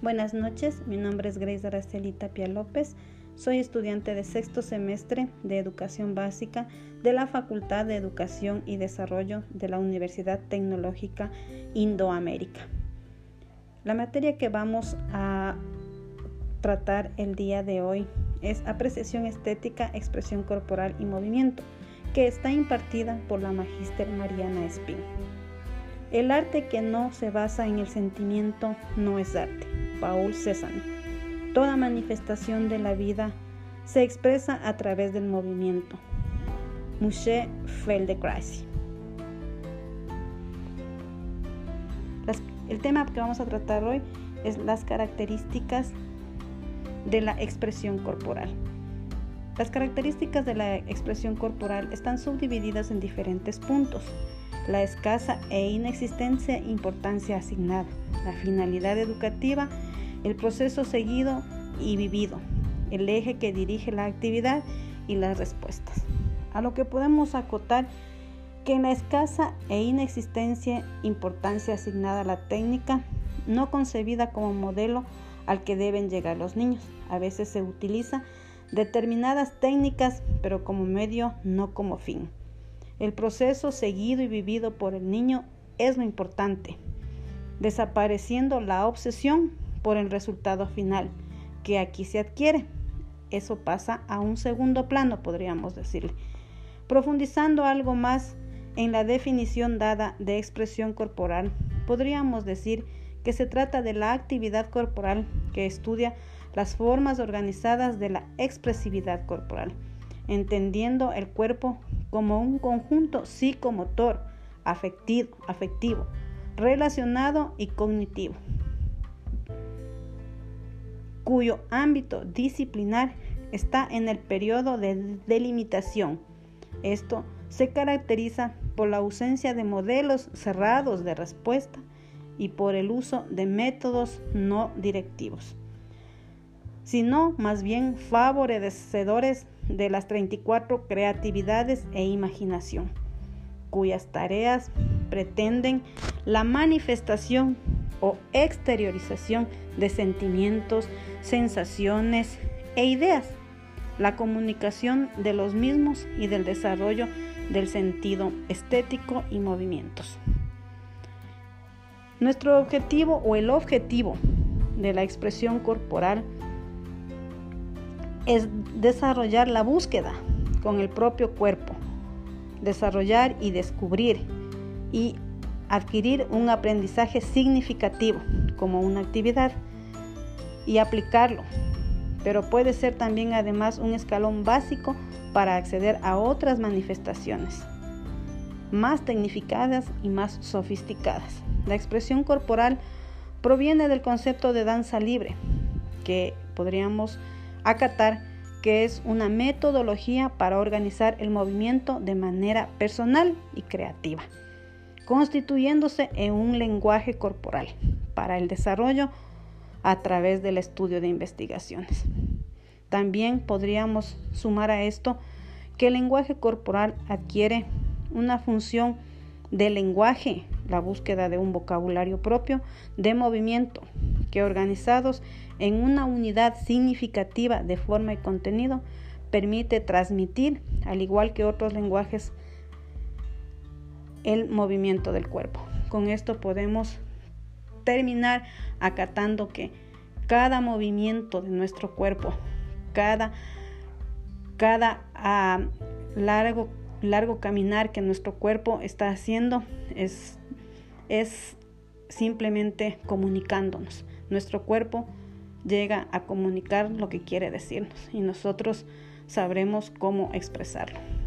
Buenas noches, mi nombre es Grace Araceli Tapia López. Soy estudiante de sexto semestre de Educación Básica de la Facultad de Educación y Desarrollo de la Universidad Tecnológica Indoamérica. La materia que vamos a tratar el día de hoy es apreciación estética, expresión corporal y movimiento, que está impartida por la magíster Mariana Espín. El arte que no se basa en el sentimiento no es arte. Paul Cézanne. Toda manifestación de la vida se expresa a través del movimiento. Moshe Feldenkrais. El tema que vamos a tratar hoy es las características de la expresión corporal. Las características de la expresión corporal están subdivididas en diferentes puntos. La escasa e inexistente importancia asignada, la finalidad educativa el proceso seguido y vivido, el eje que dirige la actividad y las respuestas. A lo que podemos acotar que en la escasa e inexistencia importancia asignada a la técnica, no concebida como modelo al que deben llegar los niños. A veces se utiliza determinadas técnicas, pero como medio, no como fin. El proceso seguido y vivido por el niño es lo importante, desapareciendo la obsesión por el resultado final que aquí se adquiere. Eso pasa a un segundo plano, podríamos decirle. Profundizando algo más en la definición dada de expresión corporal, podríamos decir que se trata de la actividad corporal que estudia las formas organizadas de la expresividad corporal, entendiendo el cuerpo como un conjunto psicomotor, afectivo, afectivo relacionado y cognitivo cuyo ámbito disciplinar está en el periodo de delimitación. Esto se caracteriza por la ausencia de modelos cerrados de respuesta y por el uso de métodos no directivos, sino más bien favorecedores de las 34 creatividades e imaginación, cuyas tareas pretenden la manifestación o exteriorización de sentimientos, sensaciones e ideas, la comunicación de los mismos y del desarrollo del sentido estético y movimientos. Nuestro objetivo o el objetivo de la expresión corporal es desarrollar la búsqueda con el propio cuerpo, desarrollar y descubrir y adquirir un aprendizaje significativo como una actividad y aplicarlo, pero puede ser también además un escalón básico para acceder a otras manifestaciones más tecnificadas y más sofisticadas. La expresión corporal proviene del concepto de danza libre, que podríamos acatar que es una metodología para organizar el movimiento de manera personal y creativa constituyéndose en un lenguaje corporal para el desarrollo a través del estudio de investigaciones. También podríamos sumar a esto que el lenguaje corporal adquiere una función de lenguaje, la búsqueda de un vocabulario propio de movimiento, que organizados en una unidad significativa de forma y contenido, permite transmitir, al igual que otros lenguajes el movimiento del cuerpo. Con esto podemos terminar acatando que cada movimiento de nuestro cuerpo, cada, cada ah, largo, largo caminar que nuestro cuerpo está haciendo es, es simplemente comunicándonos. Nuestro cuerpo llega a comunicar lo que quiere decirnos y nosotros sabremos cómo expresarlo.